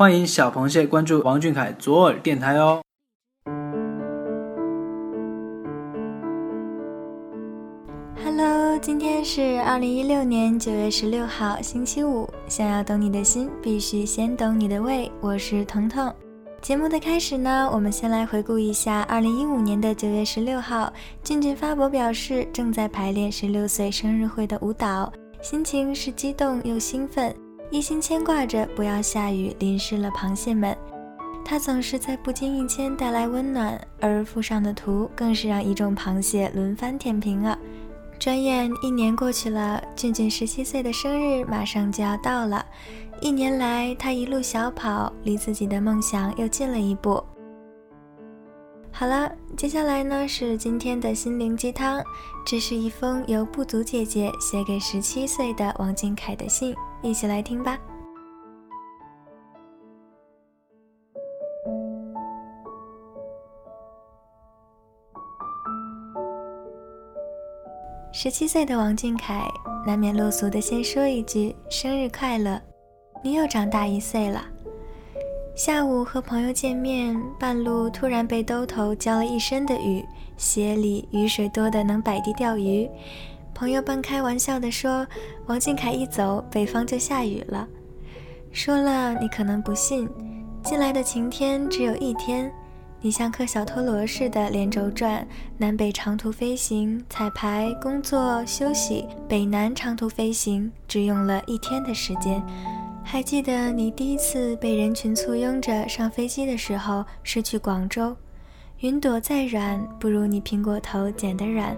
欢迎小螃蟹关注王俊凯左耳电台哦。Hello，今天是二零一六年九月十六号，星期五。想要懂你的心，必须先懂你的胃。我是彤彤。节目的开始呢，我们先来回顾一下二零一五年的九月十六号，俊俊发博表示正在排练十六岁生日会的舞蹈，心情是激动又兴奋，一心牵挂着不要下雨淋湿了螃蟹们。他总是在不经意间带来温暖，而附上的图更是让一众螃蟹轮番舔屏啊！转眼一年过去了，俊俊十七岁的生日马上就要到了。一年来，他一路小跑，离自己的梦想又近了一步。好了，接下来呢是今天的心灵鸡汤，这是一封由不足姐姐写给十七岁的王俊凯的信，一起来听吧。十七岁的王俊凯难免落俗的先说一句生日快乐，你又长大一岁了。下午和朋友见面，半路突然被兜头浇了一身的雨，鞋里雨水多的能摆地钓鱼。朋友半开玩笑地说：“王俊凯一走，北方就下雨了。”说了你可能不信，近来的晴天只有一天。你像颗小陀螺似的连轴转，南北长途飞行、彩排、工作、休息，北南长途飞行只用了一天的时间。还记得你第一次被人群簇拥着上飞机的时候，是去广州。云朵再软，不如你苹果头剪得软。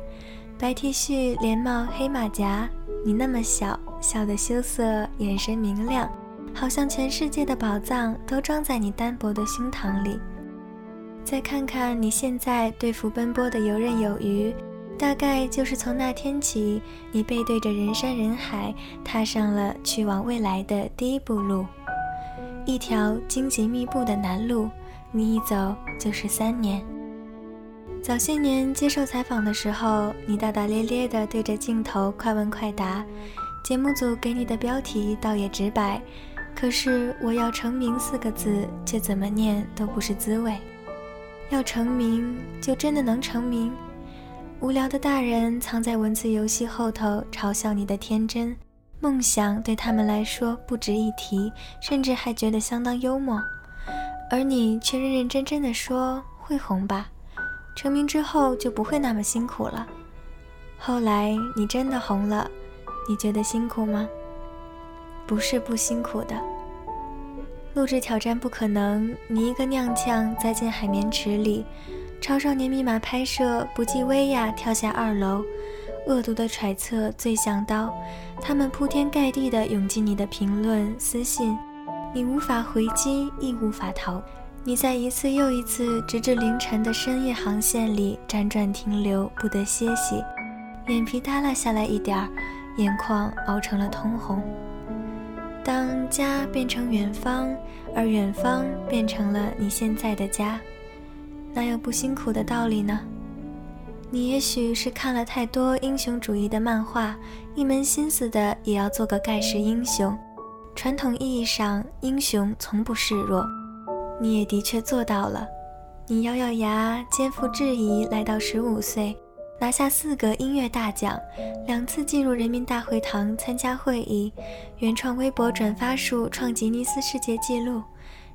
白 T 恤、连帽、黑马甲，你那么小，笑得羞涩，眼神明亮，好像全世界的宝藏都装在你单薄的胸膛里。再看看你现在对付奔波的游刃有余，大概就是从那天起，你背对着人山人海，踏上了去往未来的第一步路，一条荆棘密布的南路，你一走就是三年。早些年接受采访的时候，你大大咧咧地对着镜头快问快答，节目组给你的标题倒也直白，可是我要成名四个字，却怎么念都不是滋味。要成名，就真的能成名？无聊的大人藏在文字游戏后头，嘲笑你的天真。梦想对他们来说不值一提，甚至还觉得相当幽默。而你却认认真真的说会红吧？成名之后就不会那么辛苦了。后来你真的红了，你觉得辛苦吗？不是不辛苦的。录制挑战不可能，你一个踉跄栽进海绵池里；超少年密码拍摄不计威亚跳下二楼，恶毒的揣测最像刀，他们铺天盖地的涌进你的评论私信，你无法回击亦无法逃，你在一次又一次直至凌晨的深夜航线里辗转停留，不得歇息，眼皮耷拉下来一点儿，眼眶熬成了通红。当家变成远方，而远方变成了你现在的家，哪有不辛苦的道理呢？你也许是看了太多英雄主义的漫画，一门心思的也要做个盖世英雄。传统意义上，英雄从不示弱，你也的确做到了。你咬咬牙，肩负质疑，来到十五岁。拿下四个音乐大奖，两次进入人民大会堂参加会议，原创微博转发数创吉尼斯世界纪录，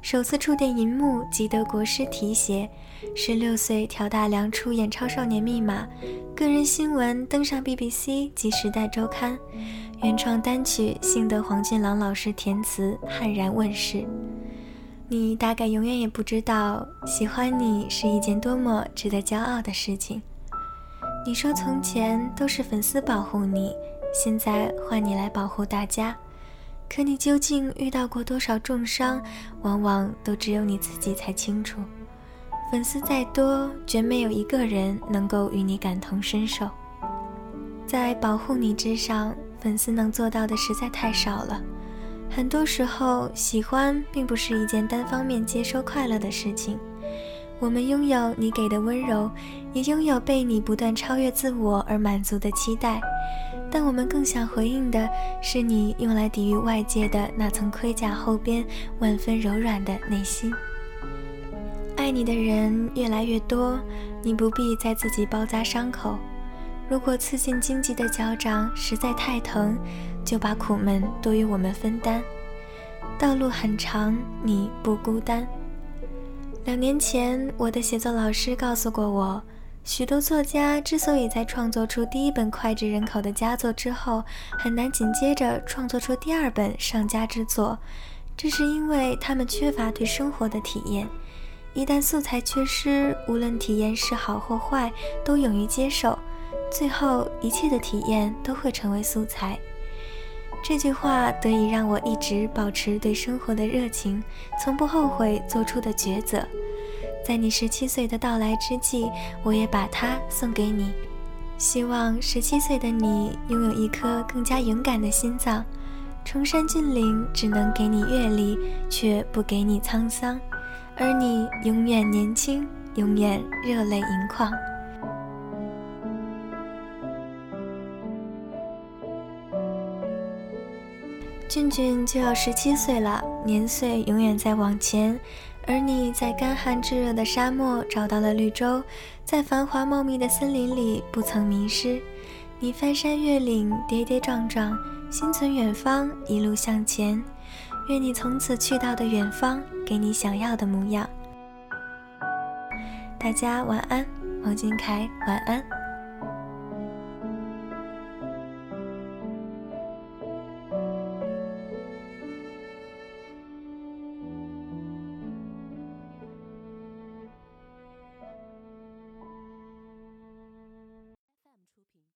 首次触电荧幕及德国诗题写，十六岁挑大梁出演《超少年密码》，个人新闻登上 BBC 及《时代周刊》，原创单曲幸得黄俊朗老师填词，悍然问世。你大概永远也不知道，喜欢你是一件多么值得骄傲的事情。你说从前都是粉丝保护你，现在换你来保护大家。可你究竟遇到过多少重伤，往往都只有你自己才清楚。粉丝再多，绝没有一个人能够与你感同身受。在保护你之上，粉丝能做到的实在太少了。很多时候，喜欢并不是一件单方面接收快乐的事情。我们拥有你给的温柔，也拥有被你不断超越自我而满足的期待。但我们更想回应的是你用来抵御外界的那层盔甲后边万分柔软的内心。爱你的人越来越多，你不必再自己包扎伤口。如果刺进荆棘的脚掌实在太疼，就把苦闷多与我们分担。道路很长，你不孤单。两年前，我的写作老师告诉过我。许多作家之所以在创作出第一本脍炙人口的佳作之后，很难紧接着创作出第二本上佳之作，这是因为他们缺乏对生活的体验。一旦素材缺失，无论体验是好或坏，都勇于接受，最后一切的体验都会成为素材。这句话得以让我一直保持对生活的热情，从不后悔做出的抉择。在你十七岁的到来之际，我也把它送给你。希望十七岁的你拥有一颗更加勇敢的心脏。崇山峻岭只能给你阅历，却不给你沧桑，而你永远年轻，永远热泪盈眶。俊俊就要十七岁了，年岁永远在往前。而你在干旱炙热的沙漠找到了绿洲，在繁华茂密的森林里不曾迷失。你翻山越岭，跌跌撞撞，心存远方，一路向前。愿你从此去到的远方，给你想要的模样。大家晚安，王俊凯晚安。